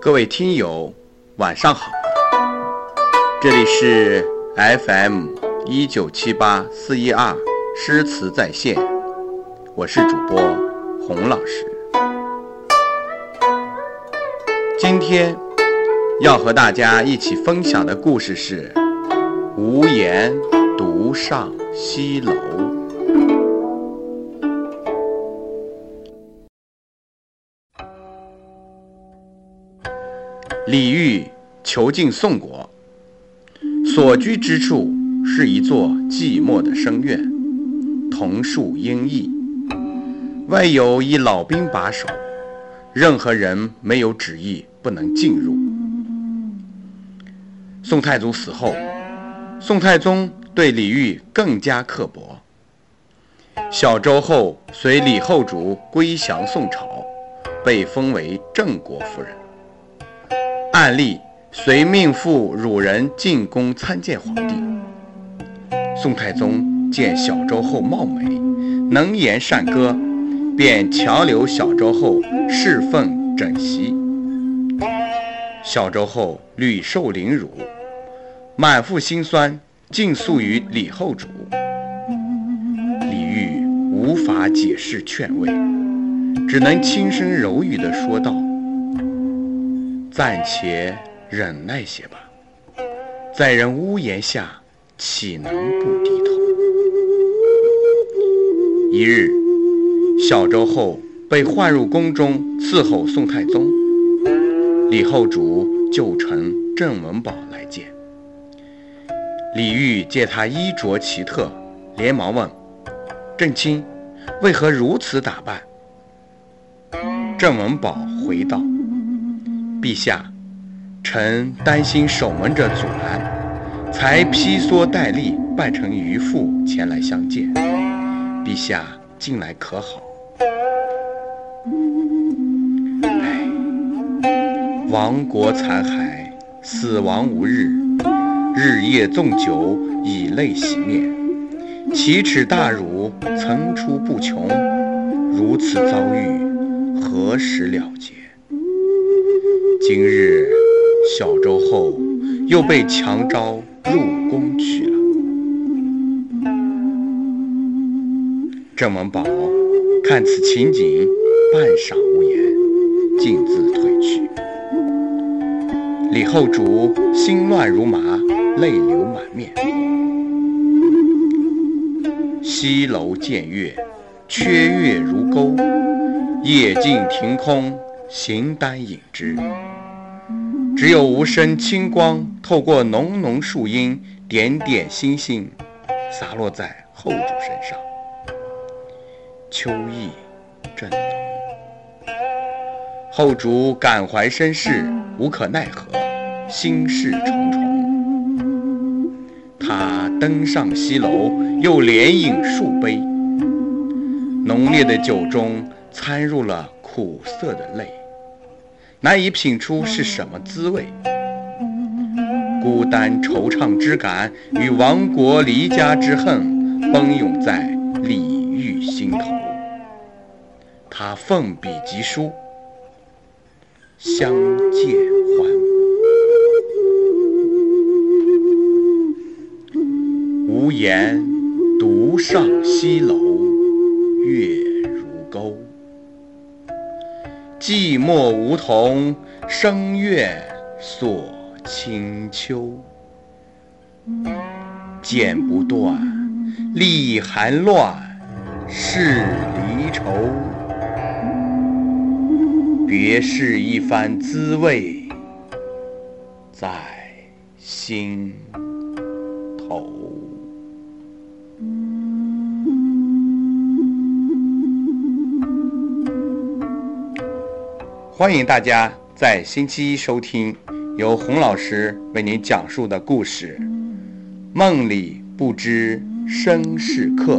各位听友，晚上好，这里是 FM 一九七八四一二诗词在线，我是主播洪老师。今天要和大家一起分享的故事是《无言独上西楼》。李煜囚禁宋国，所居之处是一座寂寞的深院，桐树阴翳，外有一老兵把守，任何人没有旨意不能进入。宋太祖死后，宋太宗对李煜更加刻薄。小周后随李后主归降宋朝，被封为郑国夫人。案例随命妇汝人进宫参见皇帝。宋太宗见小周后貌美，能言善歌，便强留小周后侍奉枕席。小周后屡受凌辱，满腹心酸，尽诉于李后主。李煜无法解释劝慰，只能轻声柔语地说道。暂且忍耐些吧，在人屋檐下，岂能不低头？一日，小周后被唤入宫中伺候宋太宗，李后主就臣郑文宝来见。李煜见他衣着奇特，连忙问：“郑卿，为何如此打扮？”郑文宝回道。陛下，臣担心守门者阻拦，才披蓑戴笠，扮成渔妇前来相见。陛下近来可好？唉，亡国残骸，死亡无日，日夜纵酒，以泪洗面，奇耻大辱层出不穷。如此遭遇，何时了结？今日，小周后又被强招入宫去了。郑文宝看此情景，半晌无言，径自退去。李后主心乱如麻，泪流满面。西楼见月，缺月如钩，夜静庭空，形单影只。只有无声清光透过浓浓树荫，点点星星洒落在后主身上。秋意正浓，后主感怀身世，无可奈何，心事重重。他登上西楼，又连饮数杯，浓烈的酒中掺入了苦涩的泪。难以品出是什么滋味，孤单惆怅之感与亡国离家之恨奔涌在李煜心头。他奋笔疾书，相见欢，无言独上西楼，寂寞梧桐深院锁清秋，剪不断，理还乱，是离愁。别是一番滋味在心头。欢迎大家在星期一收听由洪老师为您讲述的故事《梦里不知身是客》。